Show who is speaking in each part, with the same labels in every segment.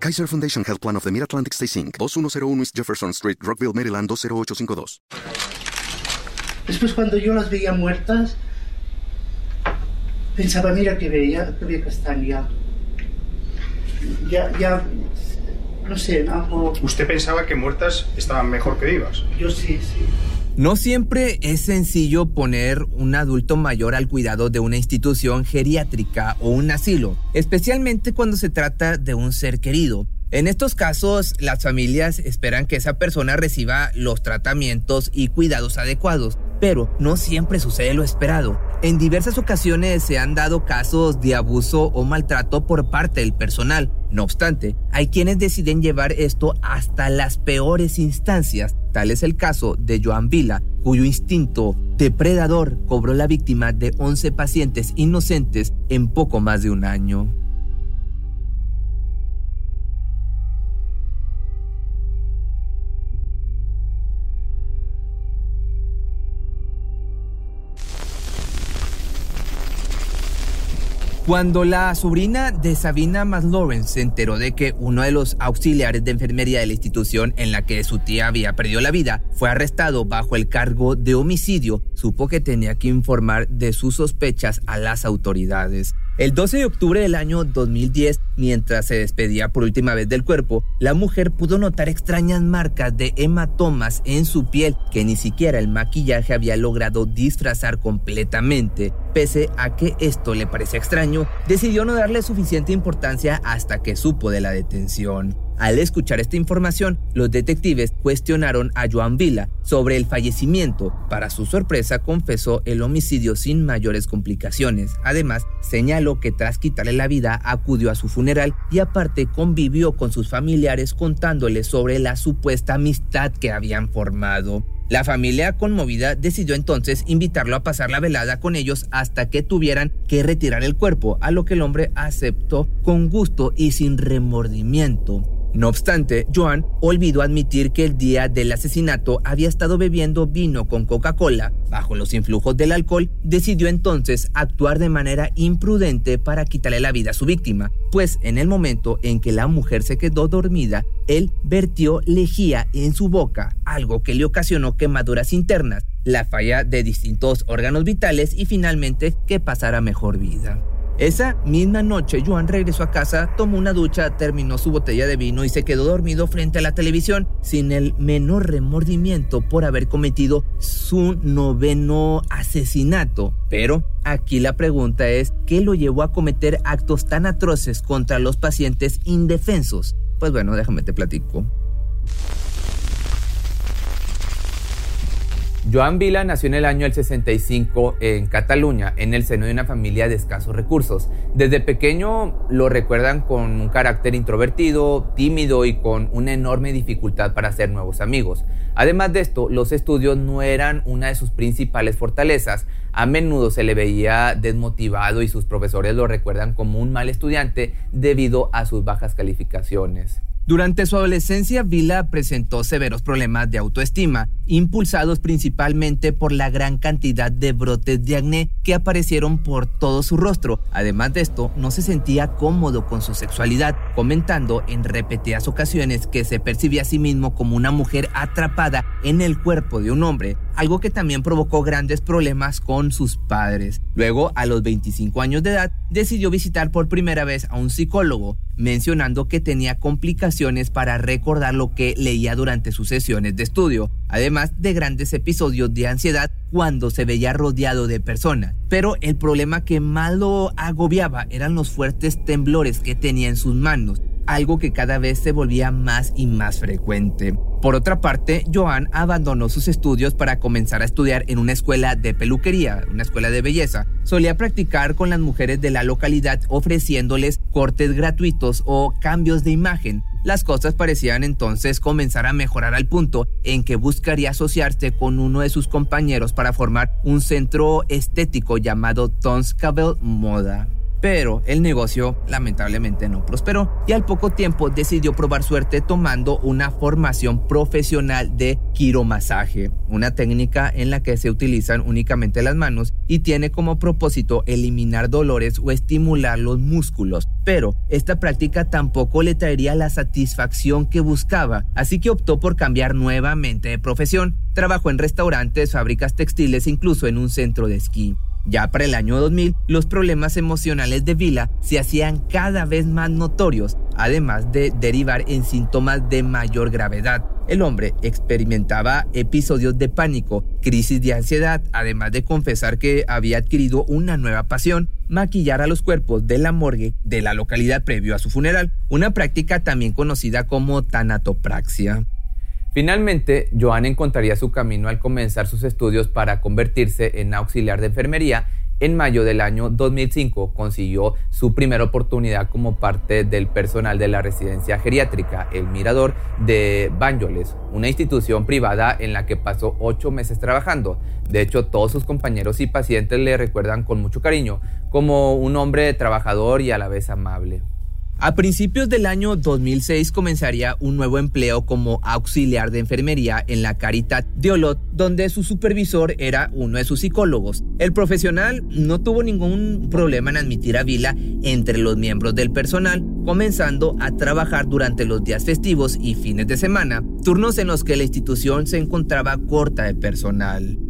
Speaker 1: Kaiser Foundation Health Plan of the Mid-Atlantic Stay Inc., 2101 East Jefferson Street, Rockville, Maryland, 20852.
Speaker 2: Después cuando yo las veía muertas, pensaba, mira que bella, qué bella castaña. Ya, ya, no sé, algo...
Speaker 3: ¿Usted pensaba que muertas estaban mejor que vivas?
Speaker 2: Yo sí, sí.
Speaker 4: No siempre es sencillo poner un adulto mayor al cuidado de una institución geriátrica o un asilo, especialmente cuando se trata de un ser querido. En estos casos, las familias esperan que esa persona reciba los tratamientos y cuidados adecuados, pero no siempre sucede lo esperado. En diversas ocasiones se han dado casos de abuso o maltrato por parte del personal. No obstante, hay quienes deciden llevar esto hasta las peores instancias. Tal es el caso de Joan Vila, cuyo instinto depredador cobró la víctima de 11 pacientes inocentes en poco más de un año. Cuando la sobrina de Sabina McLaurin se enteró de que uno de los auxiliares de enfermería de la institución en la que su tía había perdido la vida fue arrestado bajo el cargo de homicidio, supo que tenía que informar de sus sospechas a las autoridades. El 12 de octubre del año 2010, mientras se despedía por última vez del cuerpo, la mujer pudo notar extrañas marcas de hematomas en su piel que ni siquiera el maquillaje había logrado disfrazar completamente. Pese a que esto le parecía extraño, decidió no darle suficiente importancia hasta que supo de la detención. Al escuchar esta información, los detectives cuestionaron a Joan Vila sobre el fallecimiento. Para su sorpresa, confesó el homicidio sin mayores complicaciones. Además, señaló que tras quitarle la vida acudió a su funeral y aparte convivió con sus familiares contándoles sobre la supuesta amistad que habían formado. La familia conmovida decidió entonces invitarlo a pasar la velada con ellos hasta que tuvieran que retirar el cuerpo, a lo que el hombre aceptó con gusto y sin remordimiento. No obstante, Joan olvidó admitir que el día del asesinato había estado bebiendo vino con Coca-Cola. Bajo los influjos del alcohol, decidió entonces actuar de manera imprudente para quitarle la vida a su víctima, pues en el momento en que la mujer se quedó dormida, él vertió lejía en su boca, algo que le ocasionó quemaduras internas, la falla de distintos órganos vitales y finalmente que pasara mejor vida. Esa misma noche, Joan regresó a casa, tomó una ducha, terminó su botella de vino y se quedó dormido frente a la televisión sin el menor remordimiento por haber cometido su noveno asesinato. Pero aquí la pregunta es, ¿qué lo llevó a cometer actos tan atroces contra los pacientes indefensos? Pues bueno, déjame te platico. Joan Vila nació en el año del 65 en Cataluña, en el seno de una familia de escasos recursos. Desde pequeño lo recuerdan con un carácter introvertido, tímido y con una enorme dificultad para hacer nuevos amigos. Además de esto, los estudios no eran una de sus principales fortalezas. A menudo se le veía desmotivado y sus profesores lo recuerdan como un mal estudiante debido a sus bajas calificaciones. Durante su adolescencia, Vila presentó severos problemas de autoestima, impulsados principalmente por la gran cantidad de brotes de acné que aparecieron por todo su rostro. Además de esto, no se sentía cómodo con su sexualidad, comentando en repetidas ocasiones que se percibía a sí mismo como una mujer atrapada en el cuerpo de un hombre, algo que también provocó grandes problemas con sus padres. Luego, a los 25 años de edad, decidió visitar por primera vez a un psicólogo, mencionando que tenía complicaciones para recordar lo que leía durante sus sesiones de estudio, además de grandes episodios de ansiedad cuando se veía rodeado de personas. Pero el problema que más lo agobiaba eran los fuertes temblores que tenía en sus manos. Algo que cada vez se volvía más y más frecuente. Por otra parte, Joan abandonó sus estudios para comenzar a estudiar en una escuela de peluquería, una escuela de belleza. Solía practicar con las mujeres de la localidad ofreciéndoles cortes gratuitos o cambios de imagen. Las cosas parecían entonces comenzar a mejorar al punto en que buscaría asociarse con uno de sus compañeros para formar un centro estético llamado Tonscabel Moda. Pero el negocio lamentablemente no prosperó y al poco tiempo decidió probar suerte tomando una formación profesional de quiromasaje, una técnica en la que se utilizan únicamente las manos y tiene como propósito eliminar dolores o estimular los músculos. Pero esta práctica tampoco le traería la satisfacción que buscaba, así que optó por cambiar nuevamente de profesión. Trabajó en restaurantes, fábricas textiles incluso en un centro de esquí. Ya para el año 2000, los problemas emocionales de Vila se hacían cada vez más notorios, además de derivar en síntomas de mayor gravedad. El hombre experimentaba episodios de pánico, crisis de ansiedad, además de confesar que había adquirido una nueva pasión, maquillar a los cuerpos de la morgue de la localidad previo a su funeral, una práctica también conocida como tanatopraxia. Finalmente, Joan encontraría su camino al comenzar sus estudios para convertirse en auxiliar de enfermería. En mayo del año 2005 consiguió su primera oportunidad como parte del personal de la residencia geriátrica El Mirador de Banjoles, una institución privada en la que pasó ocho meses trabajando. De hecho, todos sus compañeros y pacientes le recuerdan con mucho cariño como un hombre trabajador y a la vez amable. A principios del año 2006 comenzaría un nuevo empleo como auxiliar de enfermería en la Caritat de Olot, donde su supervisor era uno de sus psicólogos. El profesional no tuvo ningún problema en admitir a Vila entre los miembros del personal, comenzando a trabajar durante los días festivos y fines de semana, turnos en los que la institución se encontraba corta de personal.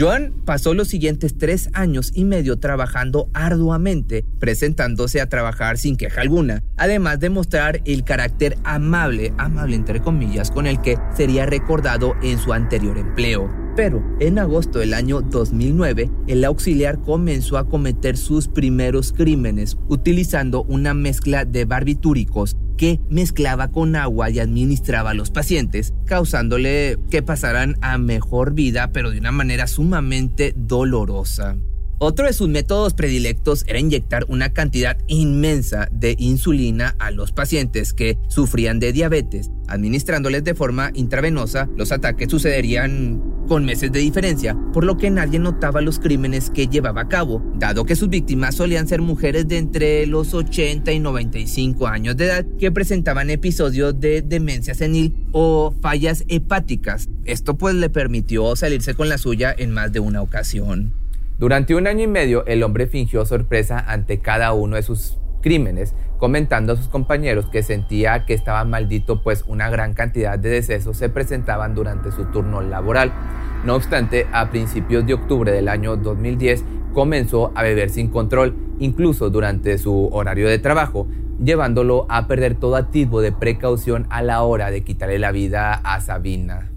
Speaker 4: Joan pasó los siguientes tres años y medio trabajando arduamente, presentándose a trabajar sin queja alguna, además de mostrar el carácter amable, amable entre comillas, con el que sería recordado en su anterior empleo. Pero en agosto del año 2009, el auxiliar comenzó a cometer sus primeros crímenes utilizando una mezcla de barbitúricos que mezclaba con agua y administraba a los pacientes, causándole que pasaran a mejor vida, pero de una manera sumamente dolorosa. Otro de sus métodos predilectos era inyectar una cantidad inmensa de insulina a los pacientes que sufrían de diabetes. Administrándoles de forma intravenosa, los ataques sucederían con meses de diferencia, por lo que nadie notaba los crímenes que llevaba a cabo, dado que sus víctimas solían ser mujeres de entre los 80 y 95 años de edad que presentaban episodios de demencia senil o fallas hepáticas. Esto pues le permitió salirse con la suya en más de una ocasión. Durante un año y medio, el hombre fingió sorpresa ante cada uno de sus crímenes, comentando a sus compañeros que sentía que estaba maldito pues una gran cantidad de decesos se presentaban durante su turno laboral. No obstante, a principios de octubre del año 2010 comenzó a beber sin control, incluso durante su horario de trabajo, llevándolo a perder todo atisbo de precaución a la hora de quitarle la vida a Sabina.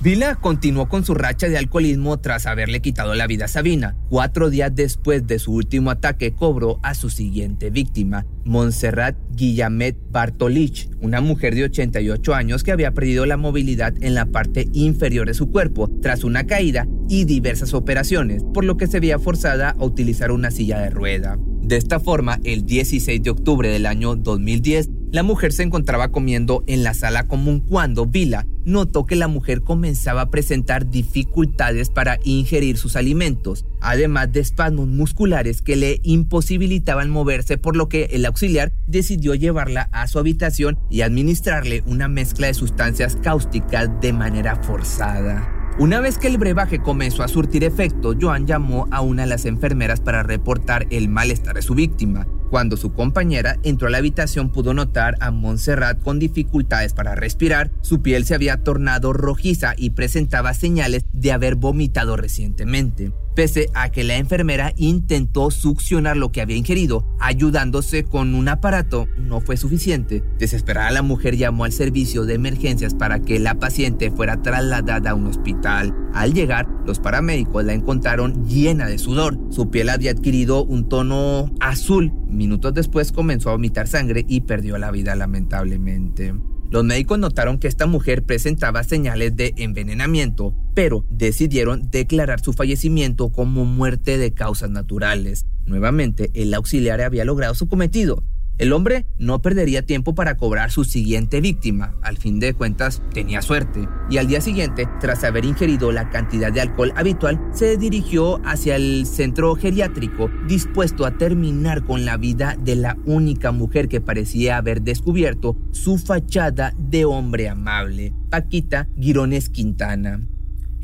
Speaker 4: Vila continuó con su racha de alcoholismo tras haberle quitado la vida a Sabina. Cuatro días después de su último ataque cobró a su siguiente víctima, Montserrat Guillamet Bartolich, una mujer de 88 años que había perdido la movilidad en la parte inferior de su cuerpo tras una caída y diversas operaciones, por lo que se veía forzada a utilizar una silla de rueda. De esta forma, el 16 de octubre del año 2010, la mujer se encontraba comiendo en la sala común cuando Vila notó que la mujer comenzaba a presentar dificultades para ingerir sus alimentos, además de espasmos musculares que le imposibilitaban moverse, por lo que el auxiliar decidió llevarla a su habitación y administrarle una mezcla de sustancias cáusticas de manera forzada. Una vez que el brebaje comenzó a surtir efecto, Joan llamó a una de las enfermeras para reportar el malestar de su víctima. Cuando su compañera entró a la habitación pudo notar a Montserrat con dificultades para respirar, su piel se había tornado rojiza y presentaba señales de haber vomitado recientemente pese a que la enfermera intentó succionar lo que había ingerido, ayudándose con un aparato, no fue suficiente. Desesperada la mujer llamó al servicio de emergencias para que la paciente fuera trasladada a un hospital. Al llegar, los paramédicos la encontraron llena de sudor. Su piel había adquirido un tono azul. Minutos después comenzó a vomitar sangre y perdió la vida lamentablemente. Los médicos notaron que esta mujer presentaba señales de envenenamiento, pero decidieron declarar su fallecimiento como muerte de causas naturales. Nuevamente, el auxiliar había logrado su cometido. El hombre no perdería tiempo para cobrar su siguiente víctima. Al fin de cuentas, tenía suerte. Y al día siguiente, tras haber ingerido la cantidad de alcohol habitual, se dirigió hacia el centro geriátrico, dispuesto a terminar con la vida de la única mujer que parecía haber descubierto su fachada de hombre amable, Paquita Girones Quintana.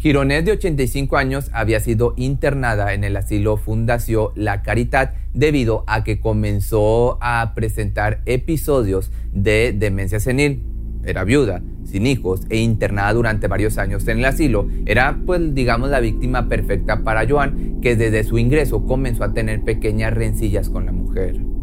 Speaker 4: Gironés, de 85 años, había sido internada en el asilo Fundación La Caridad debido a que comenzó a presentar episodios de demencia senil. Era viuda, sin hijos e internada durante varios años en el asilo. Era, pues, digamos, la víctima perfecta para Joan, que desde su ingreso comenzó a tener pequeñas rencillas con la mujer.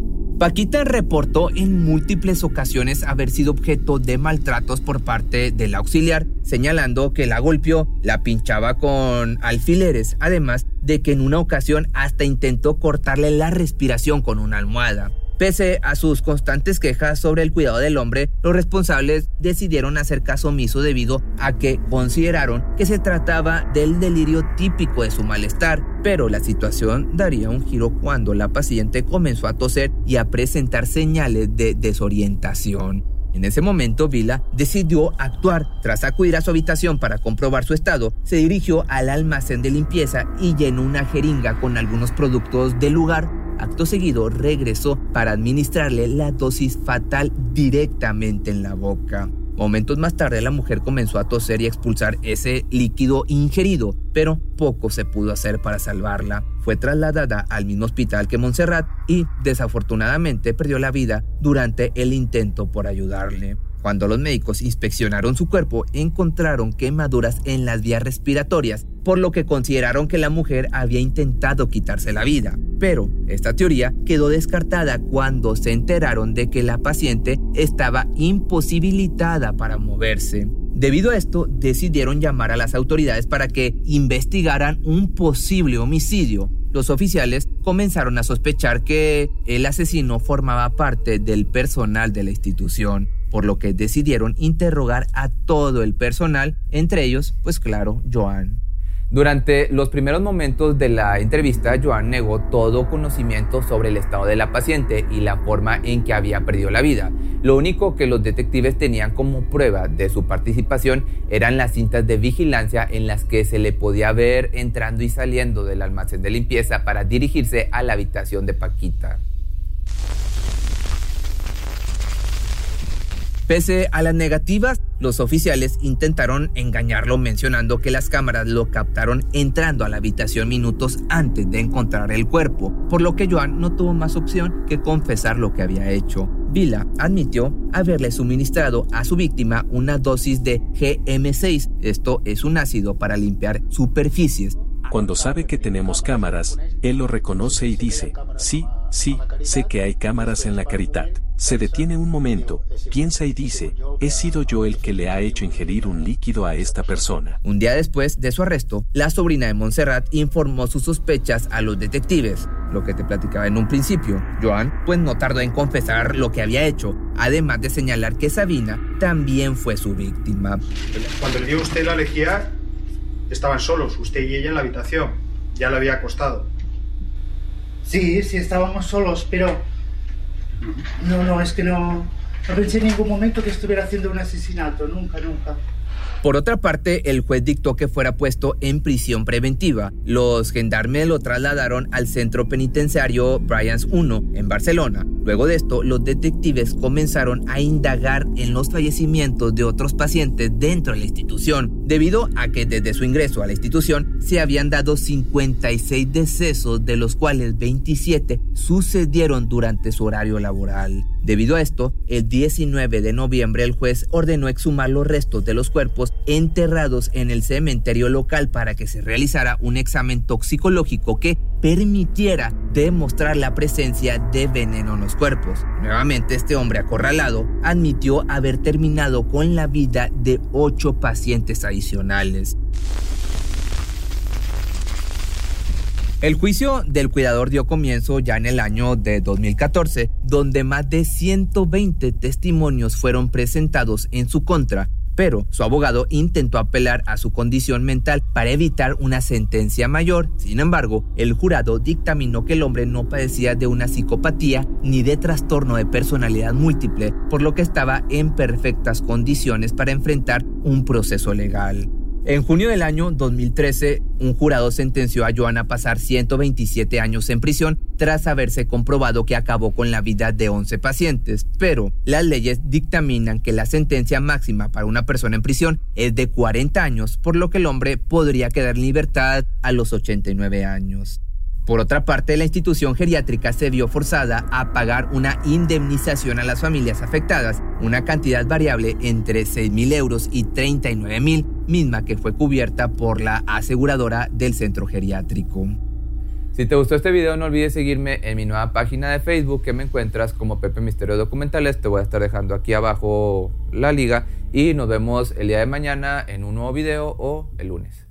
Speaker 4: Paquita reportó en múltiples ocasiones haber sido objeto de maltratos por parte del auxiliar, señalando que la golpeó, la pinchaba con alfileres, además de que en una ocasión hasta intentó cortarle la respiración con una almohada. Pese a sus constantes quejas sobre el cuidado del hombre, los responsables decidieron hacer caso omiso debido a que consideraron que se trataba del delirio típico de su malestar, pero la situación daría un giro cuando la paciente comenzó a toser y a presentar señales de desorientación. En ese momento, Vila decidió actuar. Tras acudir a su habitación para comprobar su estado, se dirigió al almacén de limpieza y llenó una jeringa con algunos productos del lugar Acto seguido regresó para administrarle la dosis fatal directamente en la boca. Momentos más tarde la mujer comenzó a toser y expulsar ese líquido ingerido, pero poco se pudo hacer para salvarla. Fue trasladada al mismo hospital que Montserrat y desafortunadamente perdió la vida durante el intento por ayudarle. Cuando los médicos inspeccionaron su cuerpo, encontraron quemaduras en las vías respiratorias, por lo que consideraron que la mujer había intentado quitarse la vida. Pero esta teoría quedó descartada cuando se enteraron de que la paciente estaba imposibilitada para moverse. Debido a esto, decidieron llamar a las autoridades para que investigaran un posible homicidio. Los oficiales comenzaron a sospechar que el asesino formaba parte del personal de la institución por lo que decidieron interrogar a todo el personal, entre ellos, pues claro, Joan. Durante los primeros momentos de la entrevista, Joan negó todo conocimiento sobre el estado de la paciente y la forma en que había perdido la vida. Lo único que los detectives tenían como prueba de su participación eran las cintas de vigilancia en las que se le podía ver entrando y saliendo del almacén de limpieza para dirigirse a la habitación de Paquita. Pese a las negativas, los oficiales intentaron engañarlo mencionando que las cámaras lo captaron entrando a la habitación minutos antes de encontrar el cuerpo, por lo que Joan no tuvo más opción que confesar lo que había hecho. Vila admitió haberle suministrado a su víctima una dosis de GM6, esto es un ácido para limpiar superficies.
Speaker 5: Cuando sabe que tenemos cámaras, él lo reconoce y dice, sí, sí, sé que hay cámaras en la caridad. Se detiene un momento, piensa y dice, he sido yo el que le ha hecho ingerir un líquido a esta persona.
Speaker 4: Un día después de su arresto, la sobrina de Montserrat informó sus sospechas a los detectives, lo que te platicaba en un principio. Joan, pues no tardó en confesar lo que había hecho, además de señalar que Sabina también fue su víctima.
Speaker 3: Cuando le dio usted la lejía, estaban solos, usted y ella en la habitación. Ya le había acostado.
Speaker 2: Sí, sí, estábamos solos, pero no, no, es que no, no pensé en ningún momento que estuviera haciendo un asesinato, nunca, nunca.
Speaker 4: Por otra parte, el juez dictó que fuera puesto en prisión preventiva. Los gendarmes lo trasladaron al centro penitenciario Bryans 1 en Barcelona. Luego de esto, los detectives comenzaron a indagar en los fallecimientos de otros pacientes dentro de la institución, debido a que desde su ingreso a la institución se habían dado 56 decesos, de los cuales 27 sucedieron durante su horario laboral. Debido a esto, el 19 de noviembre el juez ordenó exhumar los restos de los cuerpos enterrados en el cementerio local para que se realizara un examen toxicológico que permitiera demostrar la presencia de veneno en los cuerpos. Nuevamente este hombre acorralado admitió haber terminado con la vida de ocho pacientes adicionales. El juicio del cuidador dio comienzo ya en el año de 2014, donde más de 120 testimonios fueron presentados en su contra, pero su abogado intentó apelar a su condición mental para evitar una sentencia mayor. Sin embargo, el jurado dictaminó que el hombre no padecía de una psicopatía ni de trastorno de personalidad múltiple, por lo que estaba en perfectas condiciones para enfrentar un proceso legal. En junio del año 2013, un jurado sentenció a Joan a pasar 127 años en prisión tras haberse comprobado que acabó con la vida de 11 pacientes, pero las leyes dictaminan que la sentencia máxima para una persona en prisión es de 40 años, por lo que el hombre podría quedar en libertad a los 89 años. Por otra parte, la institución geriátrica se vio forzada a pagar una indemnización a las familias afectadas, una cantidad variable entre 6 mil euros y 39 mil, misma que fue cubierta por la aseguradora del centro geriátrico. Si te gustó este video no olvides seguirme en mi nueva página de Facebook que me encuentras como Pepe Misterio Documentales. Te voy a estar dejando aquí abajo la liga y nos vemos el día de mañana en un nuevo video o el lunes.